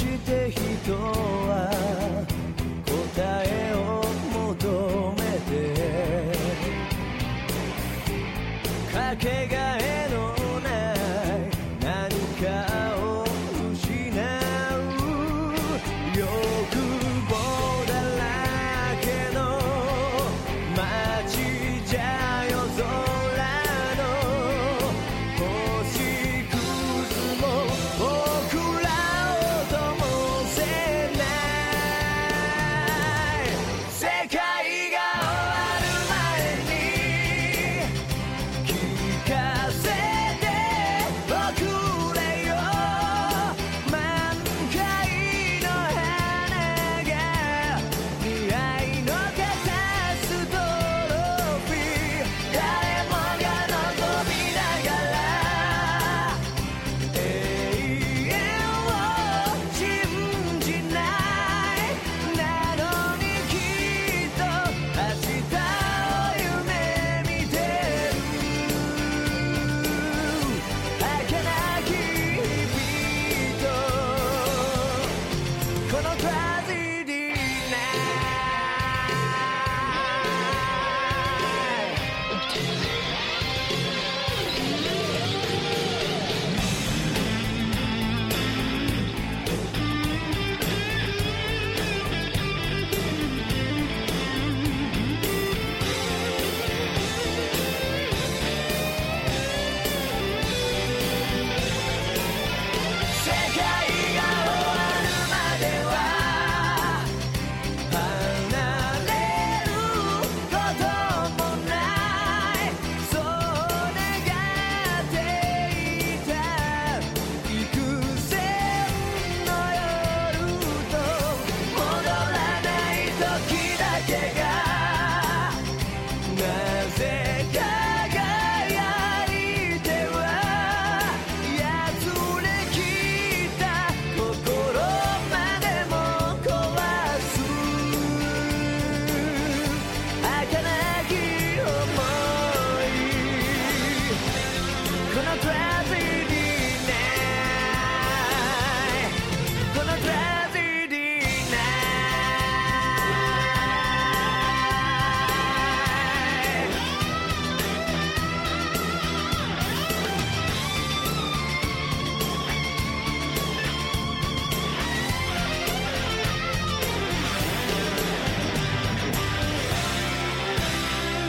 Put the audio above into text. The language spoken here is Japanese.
して人は答えを求めて。かけがえ I don't care.